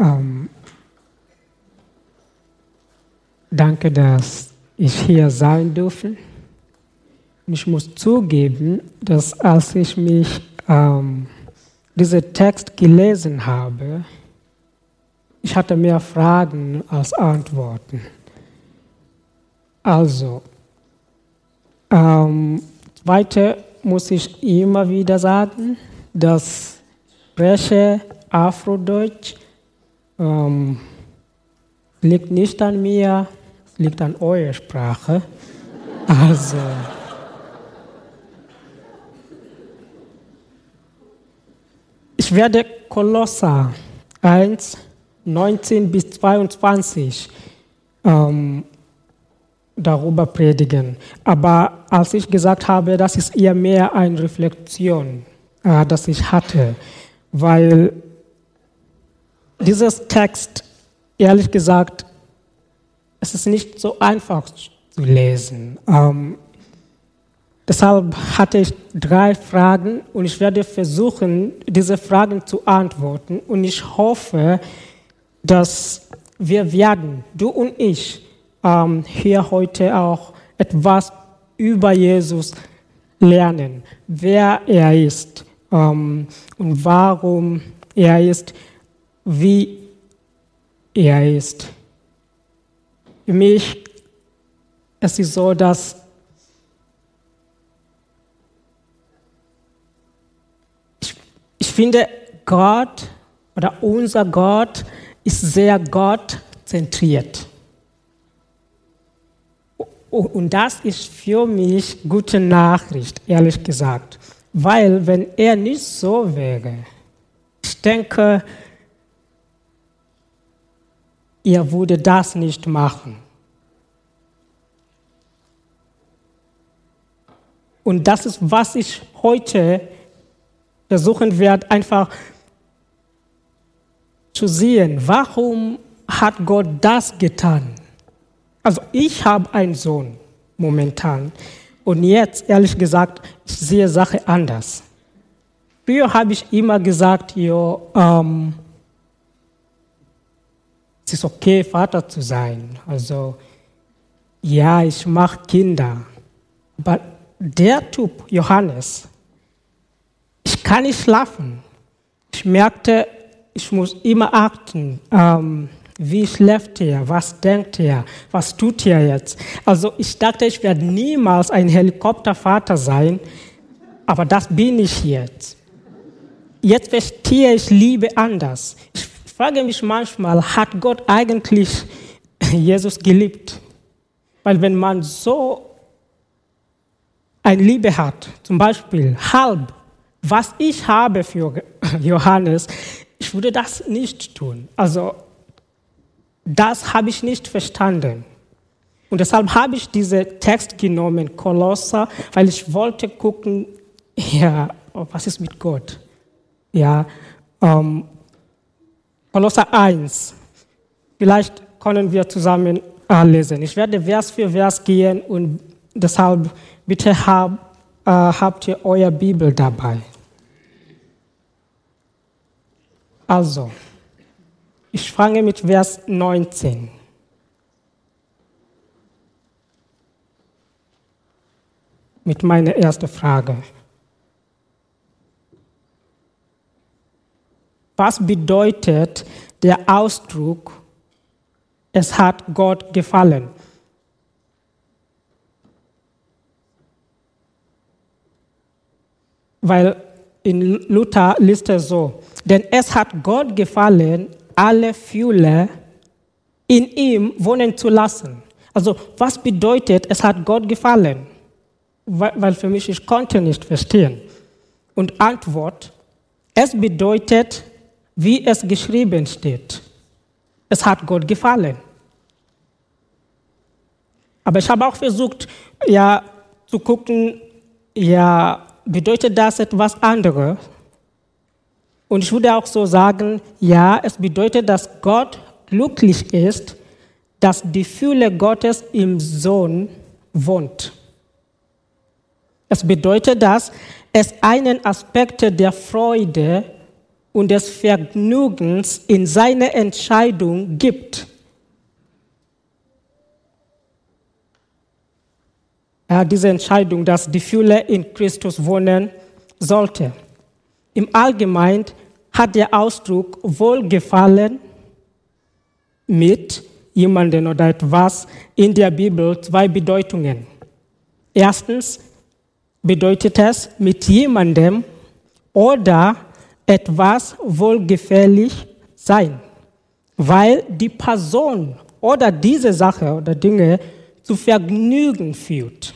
Ähm, danke, dass ich hier sein durfte. Ich muss zugeben, dass als ich mich ähm, diesen Text gelesen habe, ich hatte mehr Fragen als Antworten. Also, ähm, weiter muss ich immer wieder sagen, dass spreche Afrodeutsch ähm, liegt nicht an mir, liegt an eurer Sprache. Also, ich werde Kolosser 1, 19 bis 22 ähm, darüber predigen. Aber als ich gesagt habe, das ist eher mehr eine Reflexion, äh, das ich hatte, weil dieses Text, ehrlich gesagt, es ist nicht so einfach zu lesen. Ähm, deshalb hatte ich drei Fragen und ich werde versuchen, diese Fragen zu antworten. Und ich hoffe, dass wir werden, du und ich, ähm, hier heute auch etwas über Jesus lernen, wer er ist ähm, und warum er ist, wie er ist. Für mich es ist so, dass ich, ich finde, Gott oder unser Gott ist sehr gottzentriert. Und das ist für mich gute Nachricht, ehrlich gesagt. Weil wenn er nicht so wäre, ich denke, er würde das nicht machen. Und das ist, was ich heute versuchen werde, einfach zu sehen. Warum hat Gott das getan? Also ich habe einen Sohn momentan. Und jetzt, ehrlich gesagt, ich sehe Sache anders. Früher habe ich immer gesagt, jo, ähm, es ist okay, Vater zu sein. Also, ja, ich mache Kinder. Aber der Typ, Johannes, ich kann nicht schlafen. Ich merkte, ich muss immer achten. Ähm, wie schläft er? Was denkt er? Was tut er jetzt? Also ich dachte, ich werde niemals ein Helikoptervater sein, aber das bin ich jetzt. Jetzt verstehe ich Liebe anders. Ich frage mich manchmal, hat Gott eigentlich Jesus geliebt? Weil wenn man so eine Liebe hat, zum Beispiel halb, was ich habe für Johannes, ich würde das nicht tun. Also das habe ich nicht verstanden. Und deshalb habe ich diesen Text genommen, Kolosser, weil ich wollte gucken, ja, was ist mit Gott? Ja, ähm, Kolosser 1. Vielleicht können wir zusammen äh, lesen. Ich werde Vers für Vers gehen und deshalb bitte hab, äh, habt ihr euer Bibel dabei. Also, ich fange mit Vers 19. Mit meiner ersten Frage. Was bedeutet der Ausdruck, es hat Gott gefallen? Weil in Luther liest er so, denn es hat Gott gefallen, alle Fülle in ihm wohnen zu lassen. Also was bedeutet, es hat Gott gefallen? Weil für mich, ich konnte nicht verstehen. Und Antwort, es bedeutet, wie es geschrieben steht. Es hat Gott gefallen. Aber ich habe auch versucht, ja, zu gucken, ja, bedeutet das etwas anderes? Und ich würde auch so sagen, ja, es bedeutet, dass Gott glücklich ist, dass die Fülle Gottes im Sohn wohnt. Es bedeutet, dass es einen Aspekt der Freude und des Vergnügens in seine Entscheidung gibt. Ja, diese Entscheidung, dass die Fülle in Christus wohnen sollte. Im Allgemeinen hat der Ausdruck Wohlgefallen mit jemandem oder etwas in der Bibel zwei Bedeutungen. Erstens bedeutet es mit jemandem oder etwas wohlgefällig sein, weil die Person oder diese Sache oder Dinge zu Vergnügen führt.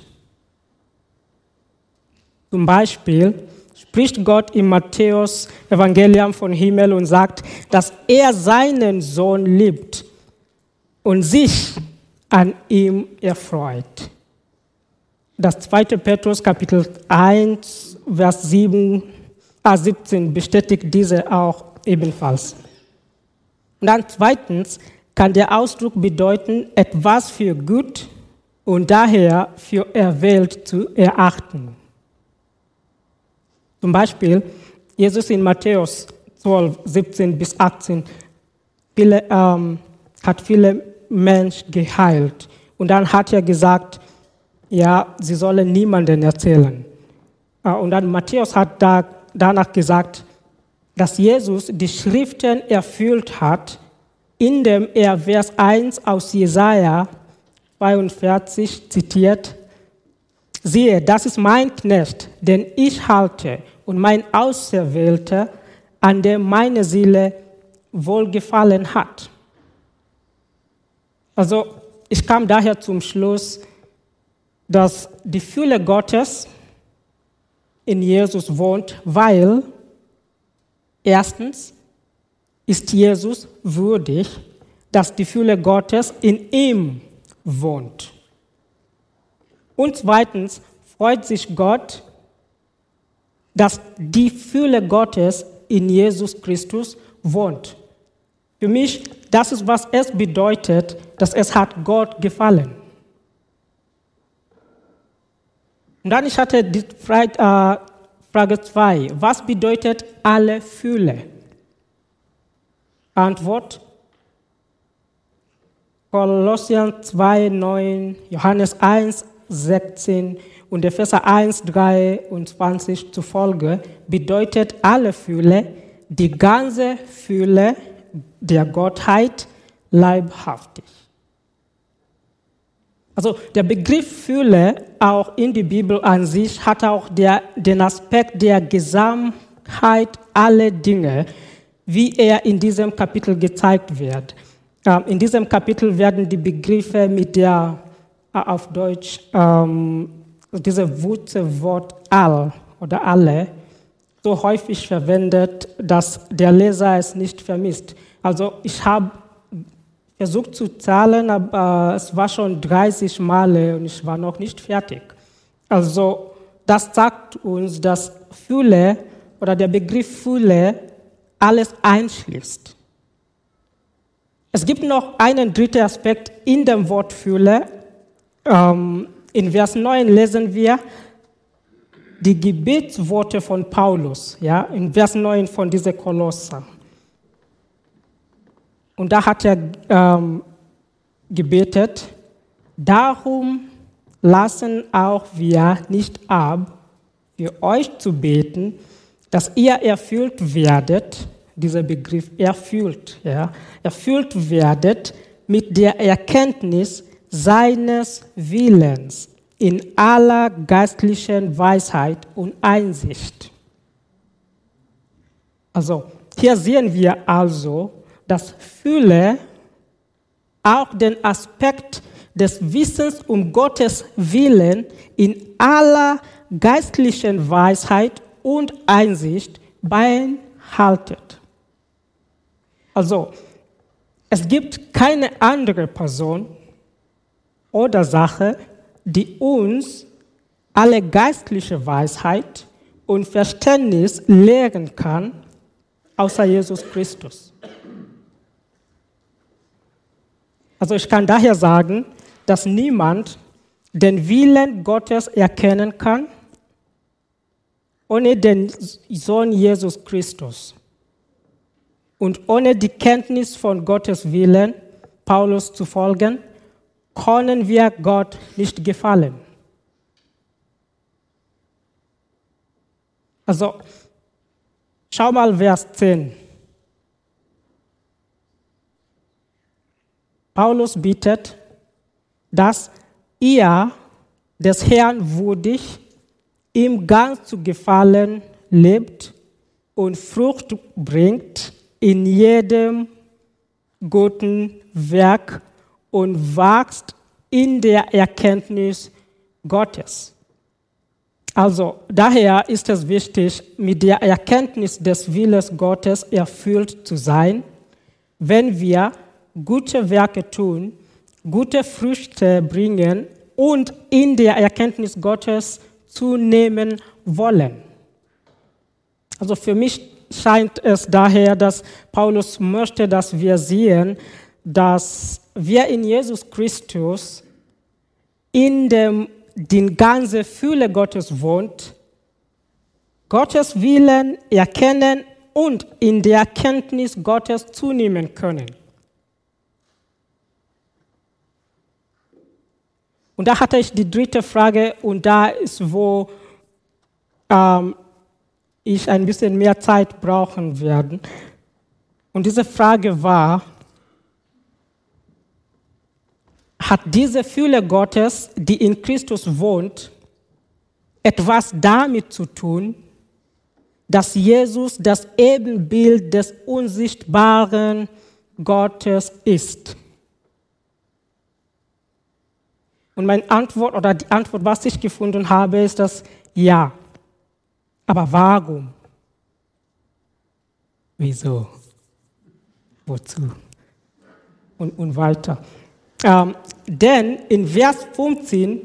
Zum Beispiel spricht Gott im Matthäus Evangelium von Himmel und sagt, dass er seinen Sohn liebt und sich an ihm erfreut. Das zweite Petrus Kapitel 1, Vers 7, äh 17 bestätigt diese auch ebenfalls. Und dann zweitens kann der Ausdruck bedeuten, etwas für gut und daher für erwählt zu erachten. Zum Beispiel Jesus in Matthäus 12, 17 bis 18 viele, ähm, hat viele Mensch geheilt. Und dann hat er gesagt, ja, sie sollen niemanden erzählen. Äh, und dann Matthäus hat da, danach gesagt, dass Jesus die Schriften erfüllt hat, indem er Vers 1 aus Jesaja 42 zitiert. Siehe, das ist mein Knecht, den ich halte, und mein Auserwählter, an dem meine Seele wohlgefallen hat. Also ich kam daher zum Schluss, dass die Fülle Gottes in Jesus wohnt, weil erstens ist Jesus würdig, dass die Fülle Gottes in ihm wohnt. Und zweitens freut sich Gott, dass die Fülle Gottes in Jesus Christus wohnt. Für mich, das ist, was es bedeutet, dass es hat Gott gefallen. Und dann ich hatte die Frage 2. Was bedeutet alle Fülle? Antwort. Kolossian 2, 9, Johannes 1, 16 und Vers 1, 23 zufolge bedeutet alle Fülle, die ganze Fülle der Gottheit leibhaftig. Also der Begriff Fülle auch in der Bibel an sich hat auch der, den Aspekt der Gesamtheit aller Dinge, wie er in diesem Kapitel gezeigt wird. Ähm, in diesem Kapitel werden die Begriffe mit der äh, auf Deutsch ähm, dieses Wort all oder alle so häufig verwendet, dass der Leser es nicht vermisst. Also ich habe versucht zu zahlen, aber es war schon 30 Male und ich war noch nicht fertig. Also das sagt uns, dass Fülle oder der Begriff Fülle alles einschließt. Es gibt noch einen dritten Aspekt in dem Wort Fülle. Ähm, in Vers 9 lesen wir die Gebetsworte von Paulus, ja, in Vers 9 von dieser Kolosser. Und da hat er ähm, gebetet, darum lassen auch wir nicht ab, für euch zu beten, dass ihr erfüllt werdet, dieser Begriff erfüllt, ja, erfüllt werdet mit der Erkenntnis seines Willens in aller geistlichen Weisheit und Einsicht. Also, hier sehen wir also, dass Fülle auch den Aspekt des Wissens um Gottes Willen in aller geistlichen Weisheit und Einsicht beinhaltet. Also, es gibt keine andere Person oder Sache, die uns alle geistliche Weisheit und Verständnis lehren kann, außer Jesus Christus. Also ich kann daher sagen, dass niemand den Willen Gottes erkennen kann, ohne den Sohn Jesus Christus. und ohne die Kenntnis von Gottes Willen, Paulus zu folgen, können wir Gott nicht gefallen. Also, schau mal Vers 10. Paulus bittet, dass ihr des Herrn würdig, ihm ganz zu gefallen lebt und Frucht bringt in jedem guten Werk und wächst in der Erkenntnis Gottes. Also daher ist es wichtig, mit der Erkenntnis des Willens Gottes erfüllt zu sein, wenn wir gute Werke tun, gute Früchte bringen und in der Erkenntnis Gottes zunehmen wollen. Also für mich scheint es daher, dass Paulus möchte, dass wir sehen, dass wir in Jesus Christus in dem die ganze Fülle Gottes wohnt, Gottes Willen erkennen und in der Erkenntnis Gottes zunehmen können. Und da hatte ich die dritte Frage und da ist, wo ähm, ich ein bisschen mehr Zeit brauchen werde. Und diese Frage war, hat diese Fülle Gottes, die in Christus wohnt, etwas damit zu tun, dass Jesus das Ebenbild des unsichtbaren Gottes ist? Und meine Antwort oder die Antwort, was ich gefunden habe, ist das Ja. Aber warum? Wieso? Wozu? Und, und weiter. Ähm, denn in Vers 15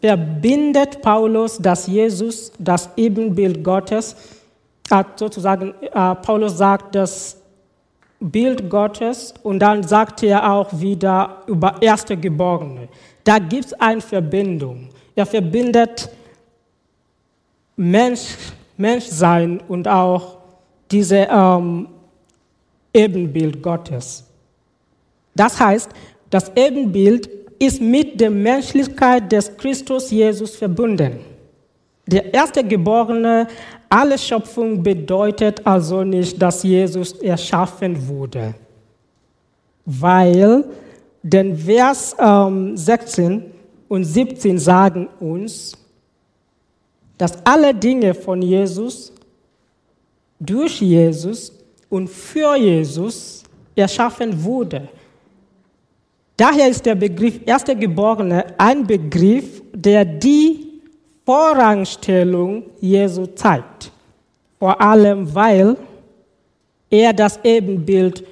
verbindet Paulus, dass Jesus das Ebenbild Gottes, äh, sozusagen, äh, Paulus sagt das Bild Gottes und dann sagt er auch wieder über Erste Geborene. Da gibt es eine Verbindung. Er verbindet Mensch, Menschsein und auch dieses ähm, Ebenbild Gottes. Das heißt, das Ebenbild ist mit der Menschlichkeit des Christus Jesus verbunden. Der erste Geborene, alle Schöpfung bedeutet also nicht, dass Jesus erschaffen wurde, weil denn Vers ähm, 16 und 17 sagen uns, dass alle Dinge von Jesus, durch Jesus und für Jesus erschaffen wurden. Daher ist der Begriff Erster Geborene ein Begriff, der die Vorrangstellung Jesu zeigt. Vor allem, weil er das Ebenbild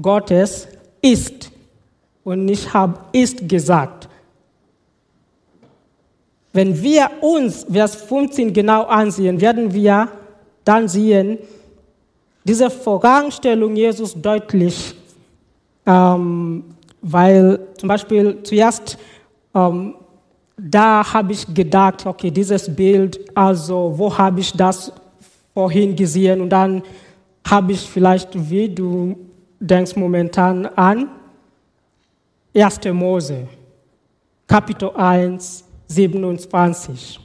Gottes ist und nicht habe ist gesagt. Wenn wir uns Vers 15 genau ansehen, werden wir dann sehen, diese Voranstellung Jesus deutlich, ähm, weil zum Beispiel zuerst, ähm, da habe ich gedacht, okay, dieses Bild, also wo habe ich das vorhin gesehen und dann habe ich vielleicht, wie du denkst momentan an, 1. Mose, Kapitel 1, 27,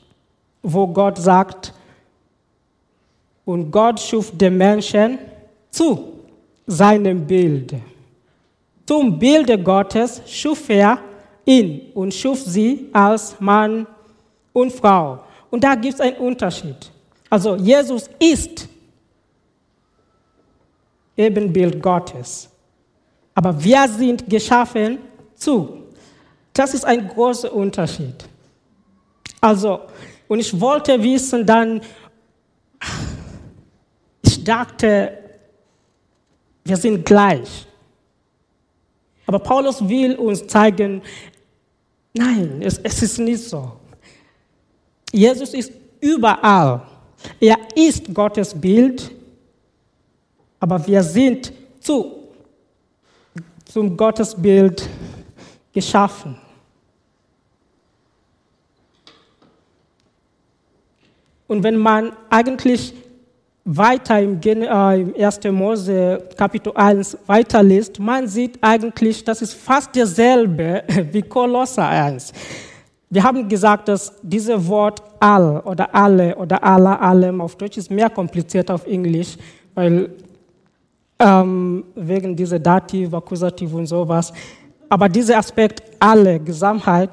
wo Gott sagt, und Gott schuf den Menschen zu seinem Bild. Zum Bilde Gottes schuf er ihn und schuf sie als Mann und Frau. Und da gibt es einen Unterschied. Also Jesus ist Ebenbild Gottes. Aber wir sind geschaffen zu. Das ist ein großer Unterschied. Also, und ich wollte wissen dann, ich dachte, wir sind gleich. Aber Paulus will uns zeigen, nein, es, es ist nicht so. Jesus ist überall. Er ist Gottes Bild, aber wir sind zu, zum Gottesbild geschaffen. Und wenn man eigentlich weiter im, äh, im 1. Mose Kapitel 1 weiterliest, man sieht eigentlich, das ist fast dasselbe wie Kolosser 1. Wir haben gesagt, dass dieses Wort all oder alle oder aller, allem auf Deutsch ist mehr kompliziert auf Englisch, weil ähm, wegen dieser Dativ, Akkusativ und sowas. Aber dieser Aspekt alle, Gesamtheit,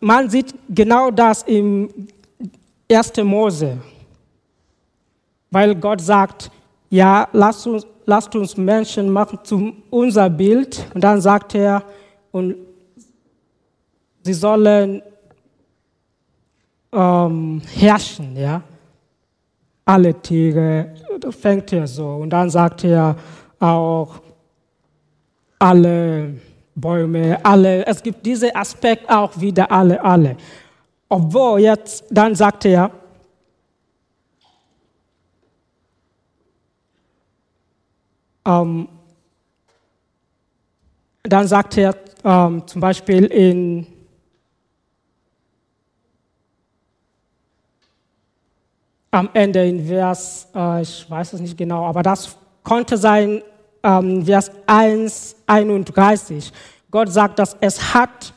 man sieht genau das im 1. Mose weil Gott sagt, ja, lasst uns, lasst uns Menschen machen zu unser Bild. Und dann sagt er, und sie sollen ähm, herrschen, ja. Alle Tiere, fängt er so. Und dann sagt er auch, alle Bäume, alle, es gibt diesen Aspekt auch wieder alle, alle. Obwohl jetzt, dann sagt er, Ähm, dann sagt er ähm, zum Beispiel in am Ende in Vers, äh, ich weiß es nicht genau, aber das konnte sein, ähm, Vers 1, 31. Gott sagt, dass es hat,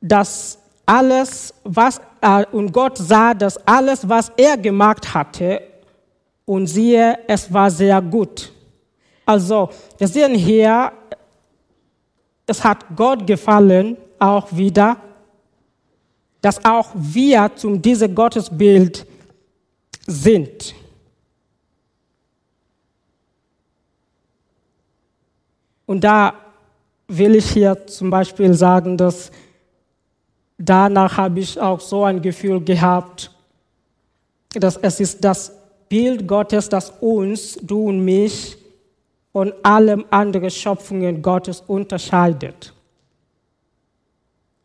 dass alles, was, äh, und Gott sah, dass alles, was er gemacht hatte, und siehe, es war sehr gut. Also, wir sehen hier, es hat Gott gefallen, auch wieder, dass auch wir zum diesem Gottesbild sind. Und da will ich hier zum Beispiel sagen, dass danach habe ich auch so ein Gefühl gehabt, dass es ist das Bild Gottes, das uns, du und mich, von allen anderen Schöpfungen Gottes unterscheidet.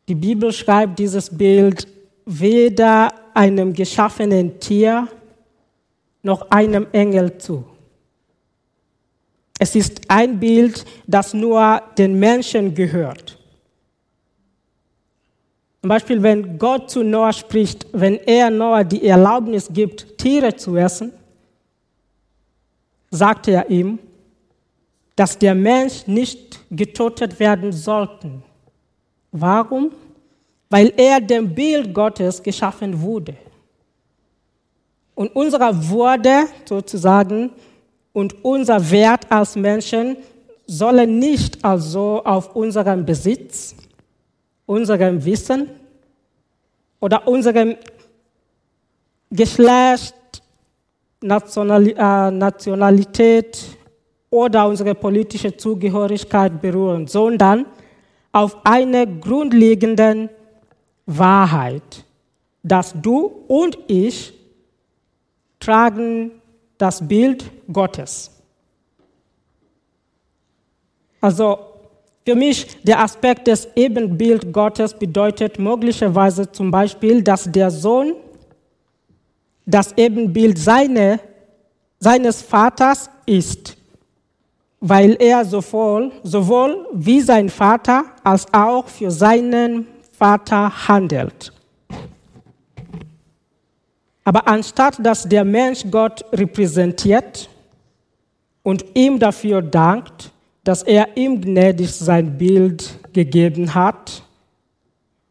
Die Bibel schreibt dieses Bild weder einem geschaffenen Tier noch einem Engel zu. Es ist ein Bild, das nur den Menschen gehört. Zum Beispiel, wenn Gott zu Noah spricht, wenn er Noah die Erlaubnis gibt, Tiere zu essen, sagt er ihm, dass der Mensch nicht getötet werden sollte. Warum? Weil er dem Bild Gottes geschaffen wurde. Und unsere Würde sozusagen und unser Wert als Menschen sollen nicht also auf unserem Besitz, unserem Wissen oder unserem Geschlecht, äh, Nationalität oder unsere politische Zugehörigkeit berühren, sondern auf eine grundlegende Wahrheit, dass du und ich tragen das Bild Gottes. Also für mich, der Aspekt des Ebenbild Gottes bedeutet möglicherweise zum Beispiel, dass der Sohn das Ebenbild seine, seines Vaters ist, weil er sowohl, sowohl wie sein Vater als auch für seinen Vater handelt. Aber anstatt dass der Mensch Gott repräsentiert und ihm dafür dankt, dass er ihm gnädig sein Bild gegeben hat,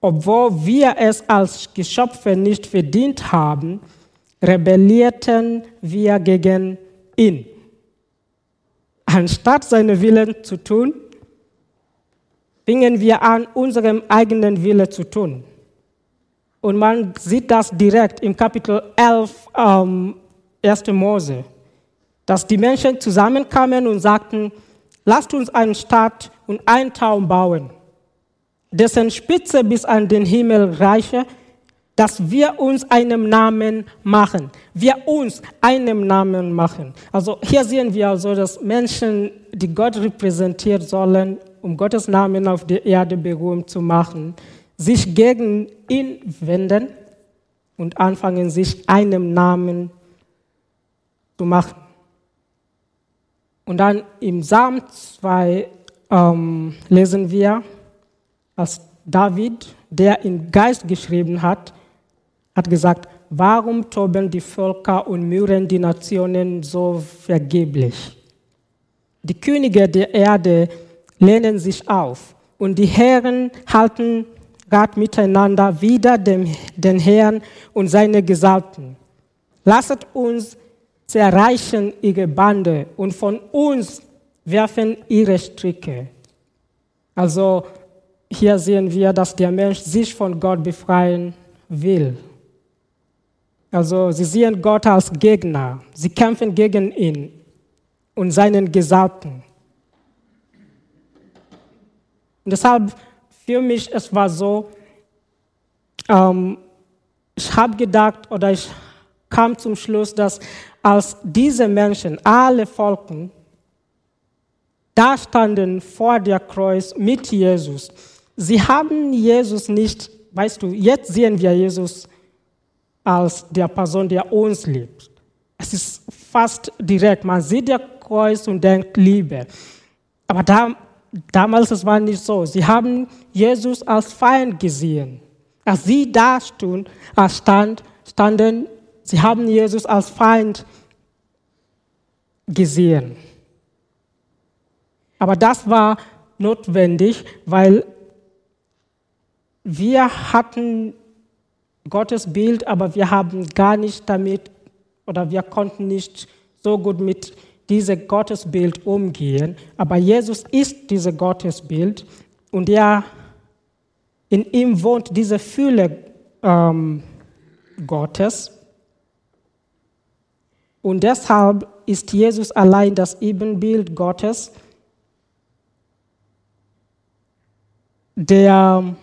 obwohl wir es als Geschöpfe nicht verdient haben, rebellierten wir gegen ihn. Anstatt seinen Willen zu tun, fingen wir an, unserem eigenen Wille zu tun. Und man sieht das direkt im Kapitel 11, ähm, 1. Mose, dass die Menschen zusammenkamen und sagten, lasst uns eine Stadt und einen Turm bauen, dessen Spitze bis an den Himmel reiche, dass wir uns einen Namen machen. Wir uns einen Namen machen. Also hier sehen wir also, dass Menschen, die Gott repräsentiert sollen, um Gottes Namen auf der Erde berühmt zu machen, sich gegen ihn wenden und anfangen, sich einem Namen zu machen. Und dann im Psalm 2 ähm, lesen wir, dass David, der in Geist geschrieben hat, hat gesagt, warum toben die Völker und mürren die Nationen so vergeblich? Die Könige der Erde lehnen sich auf und die Herren halten Rat miteinander wider dem, den Herrn und seine Gesalbten. Lasset uns zerreichen ihre Bande und von uns werfen ihre Stricke. Also hier sehen wir, dass der Mensch sich von Gott befreien will. Also sie sehen Gott als Gegner. Sie kämpfen gegen ihn und seinen Gesalbten. Und deshalb für mich es war so, ähm, ich habe gedacht oder ich kam zum Schluss, dass als diese Menschen, alle Volken, da standen vor der Kreuz mit Jesus, sie haben Jesus nicht, weißt du, jetzt sehen wir Jesus als der Person, der uns liebt. Es ist fast direkt, man sieht der Kreuz und denkt Liebe. Aber da, damals es war nicht so. Sie haben Jesus als Feind gesehen. Als sie da stand, standen, sie haben Jesus als Feind gesehen. Aber das war notwendig, weil wir hatten Gottes Bild, aber wir haben gar nicht damit oder wir konnten nicht so gut mit diesem Gottesbild umgehen. Aber Jesus ist dieses Gottesbild und er, in ihm wohnt diese Fülle ähm, Gottes. Und deshalb ist Jesus allein das Ebenbild Gottes, der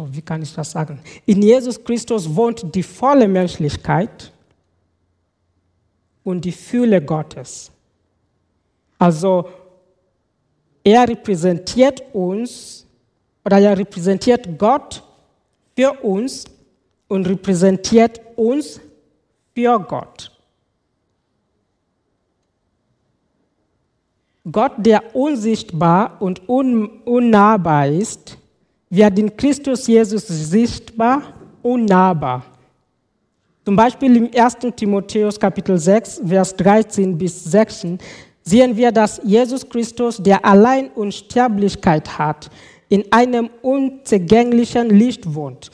oh, wie kann ich das sagen? In Jesus Christus wohnt die volle Menschlichkeit und die Fülle Gottes. Also er repräsentiert uns oder er repräsentiert Gott für uns und repräsentiert uns für Gott. Gott, der unsichtbar und un unnahbar ist, wird in Christus Jesus sichtbar und nahbar. Zum Beispiel im 1. Timotheus Kapitel 6, Vers 13 bis 16 sehen wir, dass Jesus Christus, der allein Unsterblichkeit hat, in einem unzugänglichen Licht wohnt.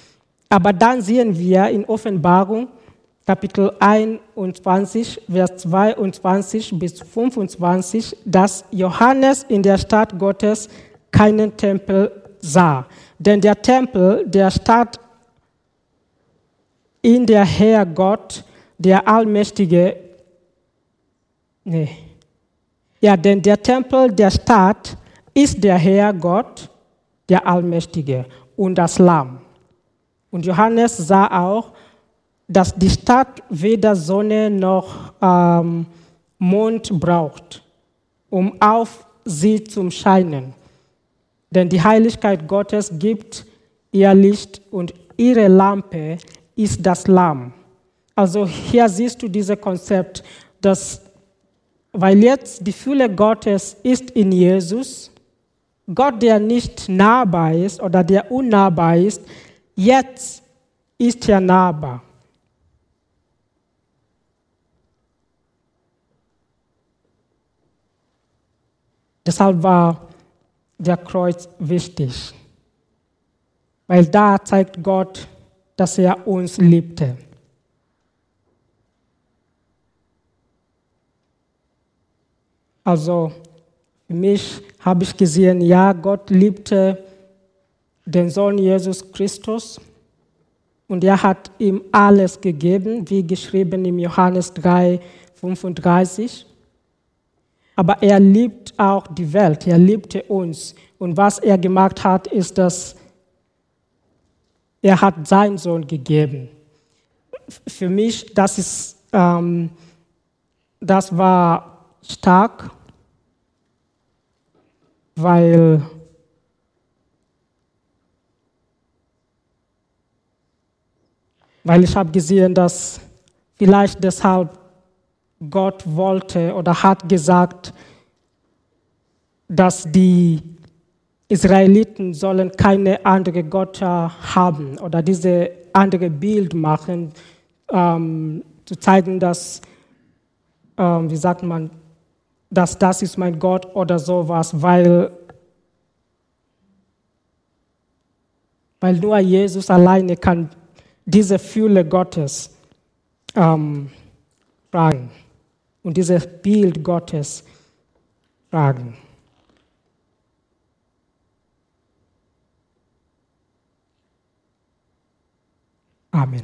Aber dann sehen wir in Offenbarung Kapitel 21, Vers 22 bis 25, dass Johannes in der Stadt Gottes keinen Tempel sah. Denn der Tempel der Stadt, in der Herr Gott, der Allmächtige, nee, ja, denn der Tempel der Stadt ist der Herr Gott, der Allmächtige und das Lamm. Und Johannes sah auch, dass die Stadt weder Sonne noch ähm, Mond braucht, um auf sie zu scheinen. Denn die Heiligkeit Gottes gibt ihr Licht und ihre Lampe ist das Lamm. Also hier siehst du dieses Konzept, dass, weil jetzt die Fülle Gottes ist in Jesus, Gott, der nicht nahbar ist oder der unnahbar ist, jetzt ist er nahbar. Deshalb war der Kreuz wichtig, weil da zeigt Gott, dass er uns liebte. Also für mich habe ich gesehen, ja, Gott liebte den Sohn Jesus Christus und er hat ihm alles gegeben, wie geschrieben im Johannes 3, 35. Aber er liebt auch die Welt, er liebte uns. Und was er gemacht hat, ist, dass er hat seinen Sohn gegeben. Für mich, das ist, ähm, das war stark, weil weil ich habe gesehen, dass vielleicht deshalb Gott wollte oder hat gesagt, dass die Israeliten sollen keine andere Götter haben oder diese andere Bild machen, ähm, zu zeigen, dass, ähm, wie sagt man, dass das ist mein Gott oder sowas, weil, weil nur Jesus alleine kann diese Fülle Gottes ähm, fragen und dieses Bild Gottes fragen. Amin.